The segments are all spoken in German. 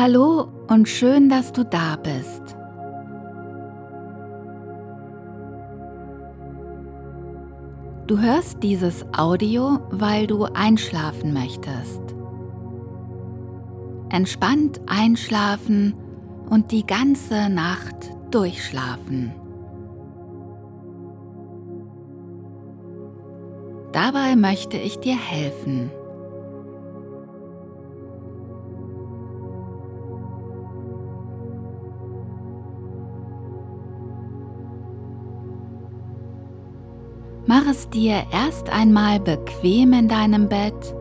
Hallo und schön, dass du da bist. Du hörst dieses Audio, weil du einschlafen möchtest. Entspannt einschlafen und die ganze Nacht durchschlafen. Dabei möchte ich dir helfen. Es dir erst einmal bequem in deinem Bett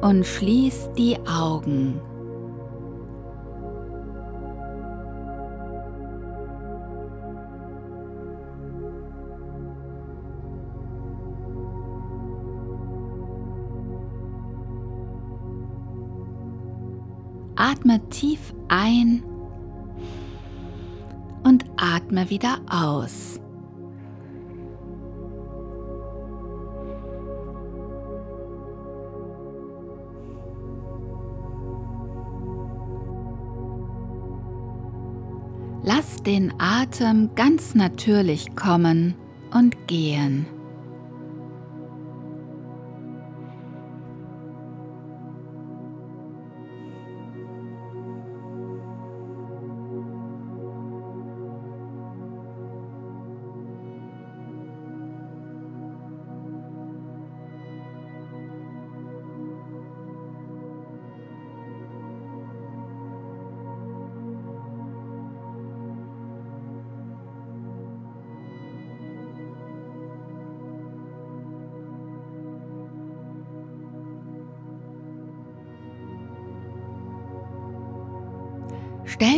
und schließ die Augen. Atme tief ein und atme wieder aus. Den Atem ganz natürlich kommen und gehen.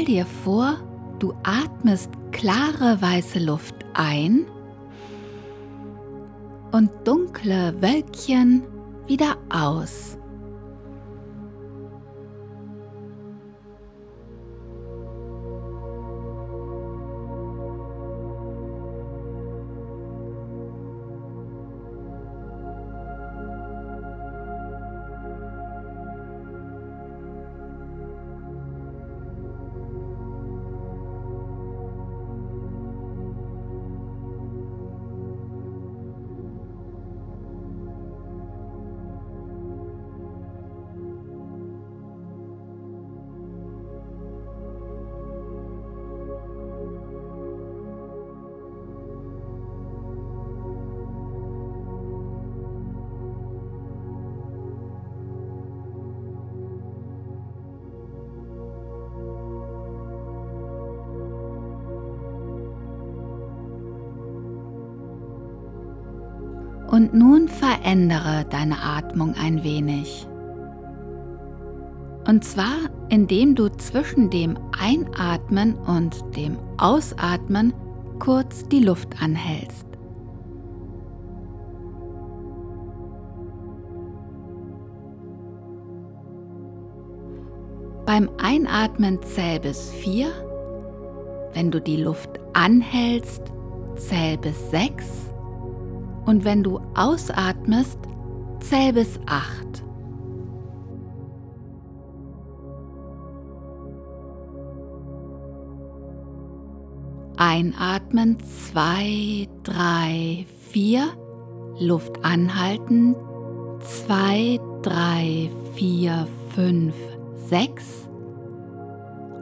Dir vor, du atmest klare weiße Luft ein und dunkle Wölkchen wieder aus. Verändere deine Atmung ein wenig. Und zwar, indem du zwischen dem Einatmen und dem Ausatmen kurz die Luft anhältst. Beim Einatmen zähl bis 4. Wenn du die Luft anhältst, zähl bis 6 und wenn du ausatmest, zähl bis acht. Einatmen, zwei, drei, vier. Luft anhalten, zwei, drei, vier, fünf, sechs.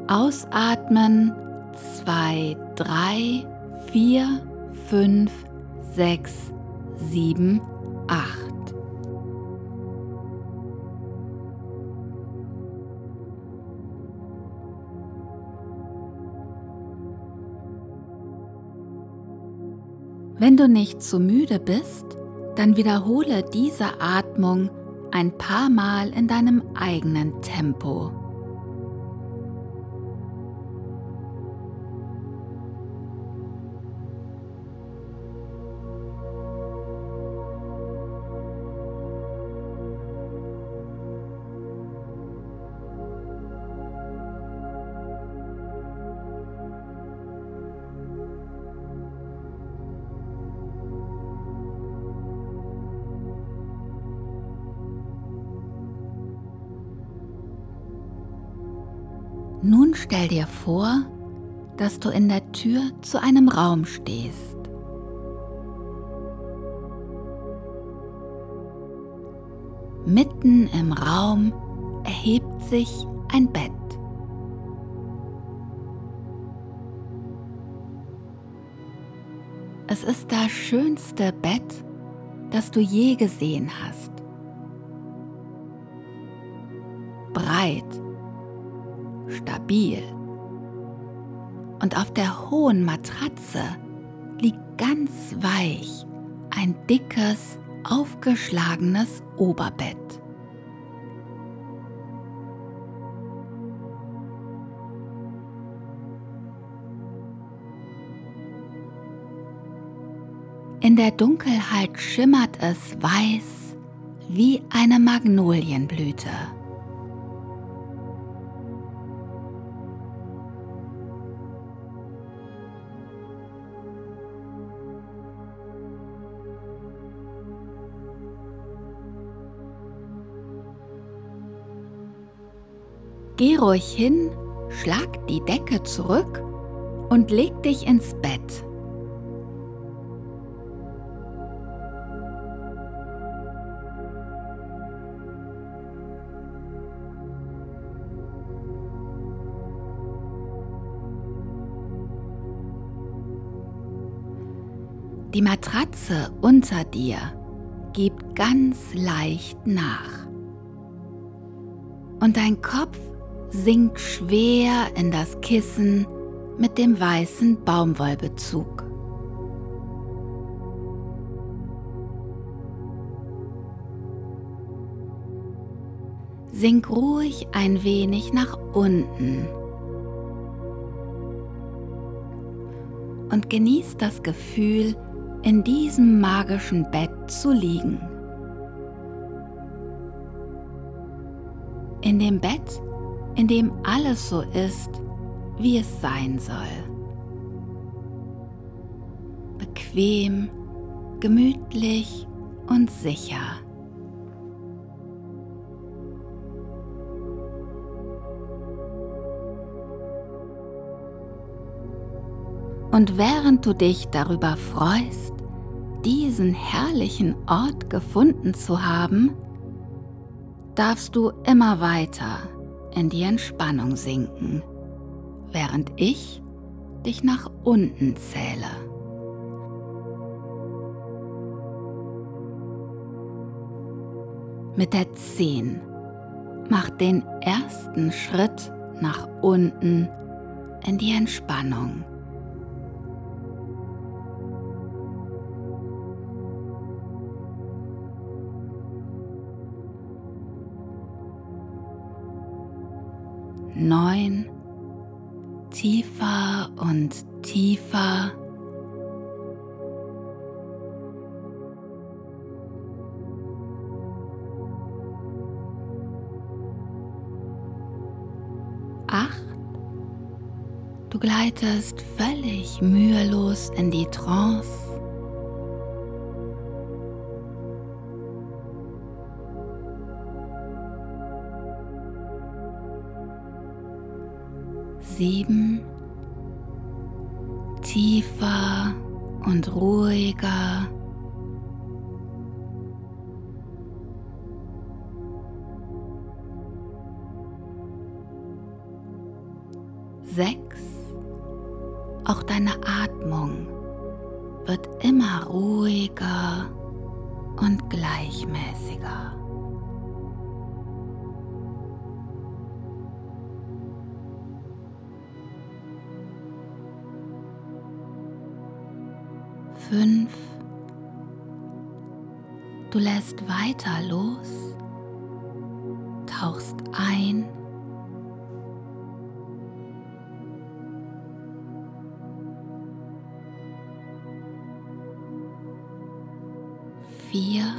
Ausatmen, zwei, drei, vier, fünf, sechs, sieben, acht. Wenn du nicht zu müde bist, dann wiederhole diese Atmung ein paar Mal in deinem eigenen Tempo. Stell dir vor, dass du in der Tür zu einem Raum stehst. Mitten im Raum erhebt sich ein Bett. Es ist das schönste Bett, das du je gesehen hast. Breit, stabil. Und auf der hohen Matratze liegt ganz weich ein dickes, aufgeschlagenes Oberbett. In der Dunkelheit schimmert es weiß wie eine Magnolienblüte. Geh ruhig hin, schlag die Decke zurück und leg dich ins Bett. Die Matratze unter dir gibt ganz leicht nach. Und dein Kopf sinkt schwer in das Kissen mit dem weißen Baumwollbezug. Sink ruhig ein wenig nach unten und genieß das Gefühl, in diesem magischen Bett zu liegen. In dem Bett, in dem alles so ist, wie es sein soll. Bequem, gemütlich und sicher. Und während du dich darüber freust, diesen herrlichen Ort gefunden zu haben, darfst du immer weiter in die Entspannung sinken, während ich dich nach unten zähle. Mit der 10 mach den ersten Schritt nach unten in die Entspannung. Neun, tiefer und tiefer. Du gleitest völlig mühelos in die Trance. Sieben tiefer und ruhiger. Sechs. Auch deine Atmung wird immer ruhiger und gleichmäßiger. Du lässt weiter los, tauchst ein. Vier,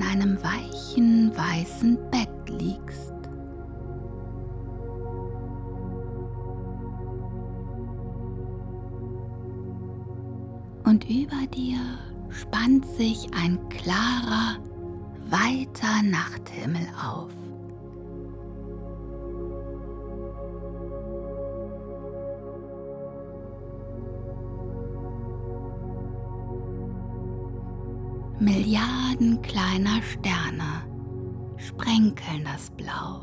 in einem weichen, weißen Bett liegst. Und über dir spannt sich ein klarer, weiter Nachthimmel auf. Milliarden kleiner Sterne sprenkeln das Blau.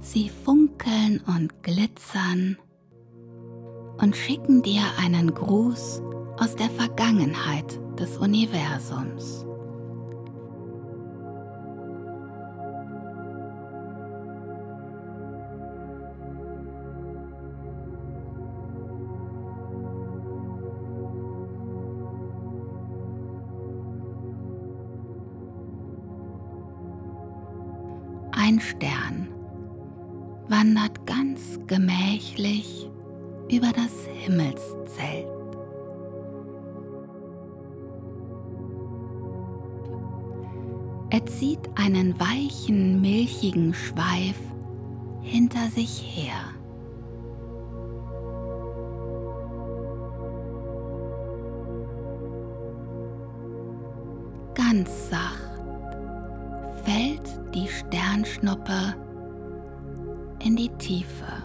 Sie funkeln und glitzern und schicken dir einen Gruß aus der Vergangenheit des Universums. Stern wandert ganz gemächlich über das Himmelszelt. Er zieht einen weichen, milchigen Schweif hinter sich her. Ganz sacht fällt die Sternschnuppe in die Tiefe.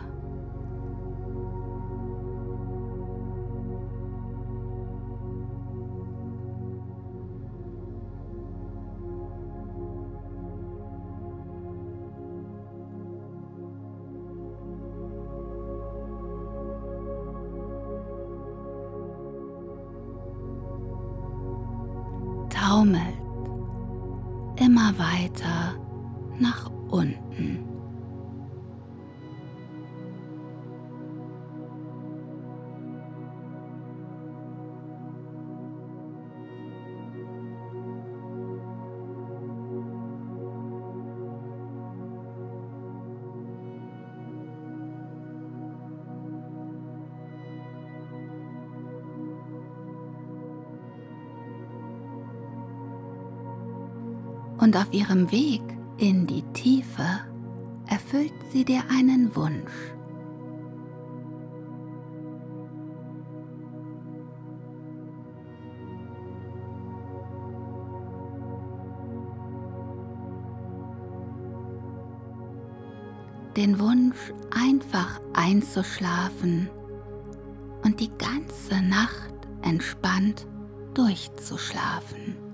Und auf ihrem Weg in die Tiefe erfüllt sie dir einen Wunsch. Den Wunsch, einfach einzuschlafen und die ganze Nacht entspannt durchzuschlafen.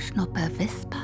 Sternschnuppe wispert?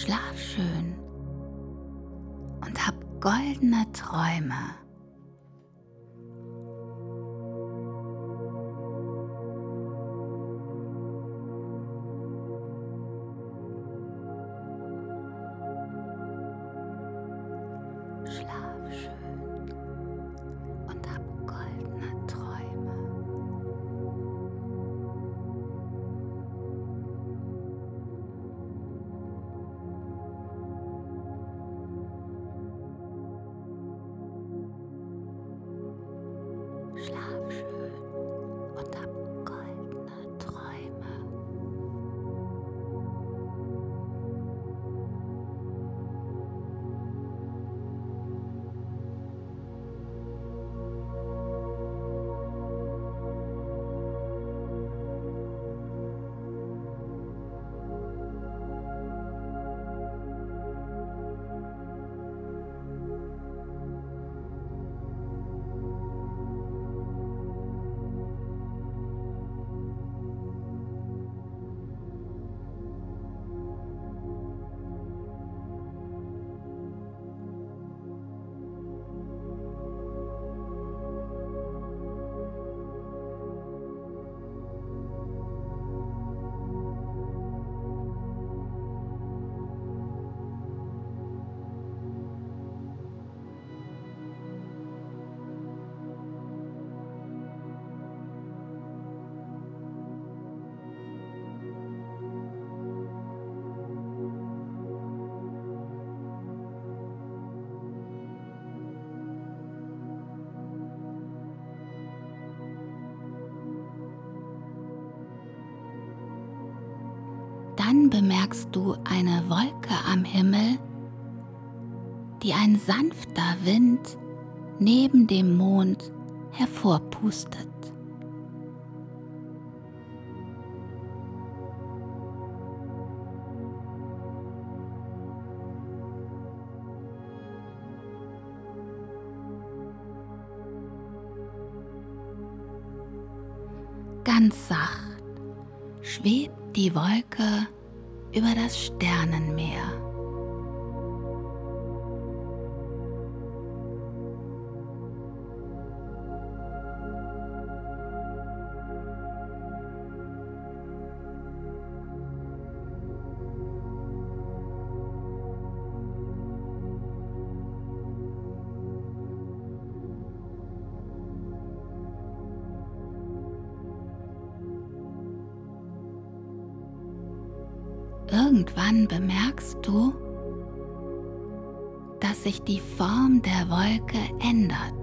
Schlaf schön und hab goldene Träume. Bemerkst du eine Wolke am Himmel, die ein sanfter Wind neben dem Mond hervorpustet. Ganz sacht schwebt die Wolke über das Sternenmeer. Irgendwann bemerkst du, dass sich die Form der Wolke ändert.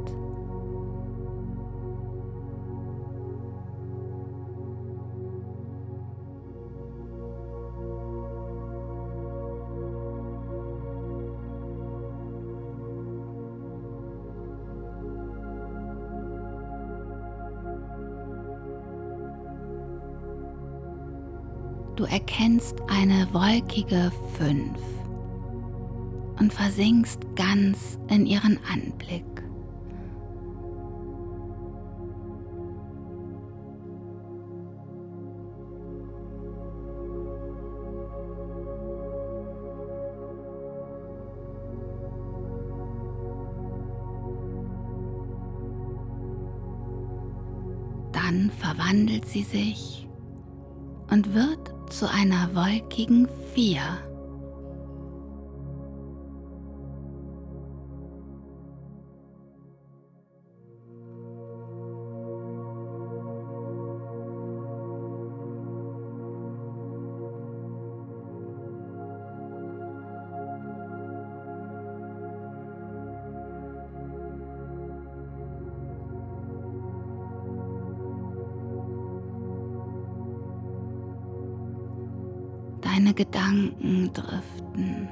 Erkennst eine wolkige Fünf und versinkst ganz in ihren Anblick. Dann verwandelt sie sich und wird zu einer wolkigen Vier. Deine Gedanken driften.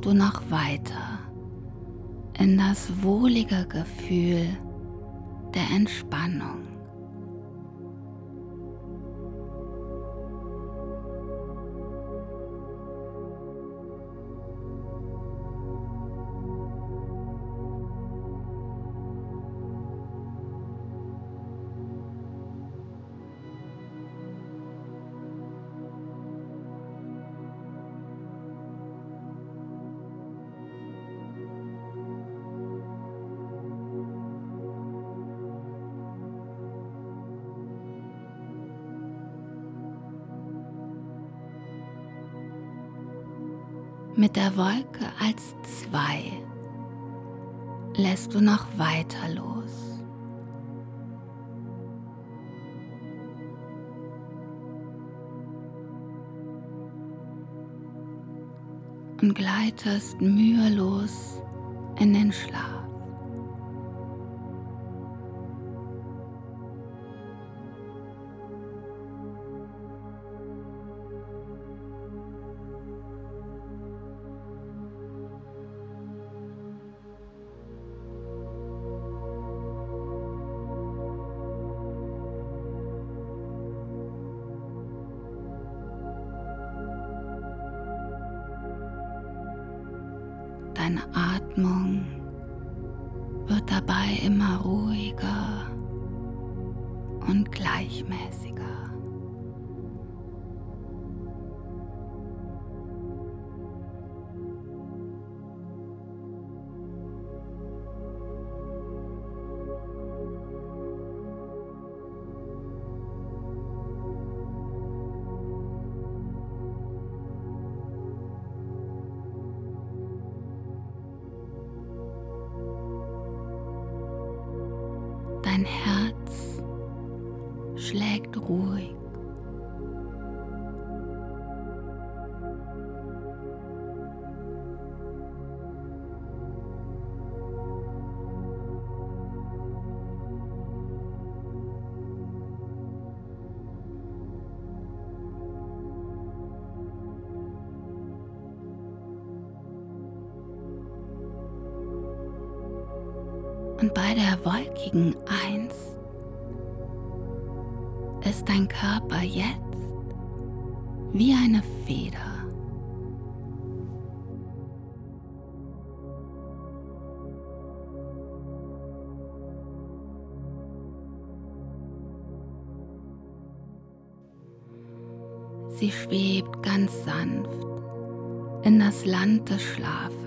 Sinkst du noch weiter in das wohlige Gefühl der Entspannung. Mit der Wolke als zwei lässt du noch weiter los. Und gleitest mühelos in den Schlaf. Deine Atmung wird dabei immer ruhiger und gleichmäßiger. Wolkigen Eins ist dein Körper jetzt wie eine Feder. Sie schwebt ganz sanft in das Land des Schlafes.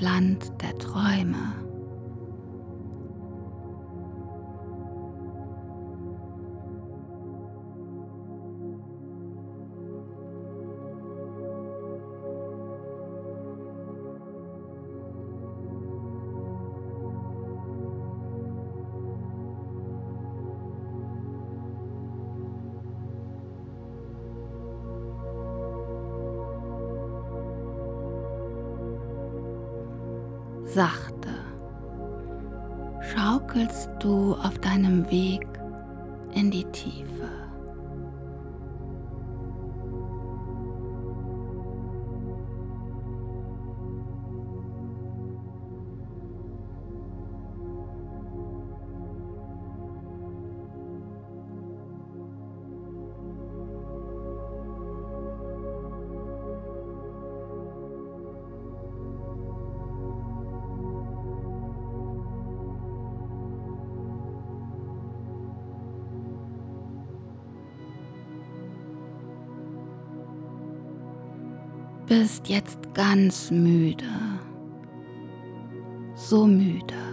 Land der Träume. Sachte schaukelst du auf deinem Weg in die Tiefe. Jetzt ganz müde, so müde.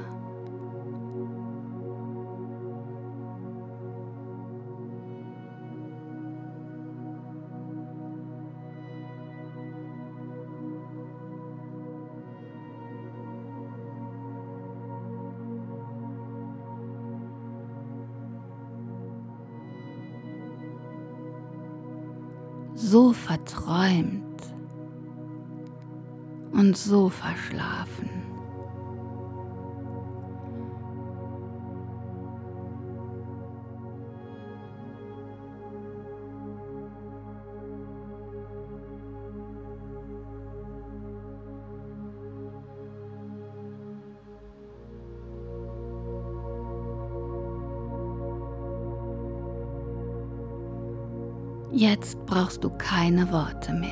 Und so verschlafen. Jetzt brauchst du keine Worte mehr,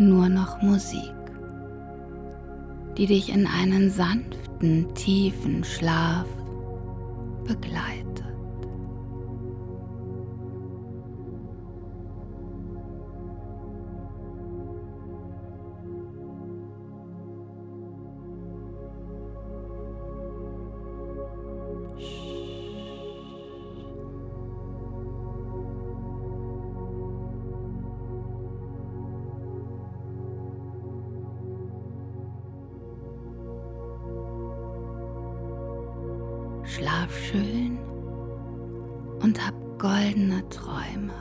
nur noch Musik, die dich in einen sanften, tiefen Schlaf begleitet. Schlaf schön und hab goldene Träume.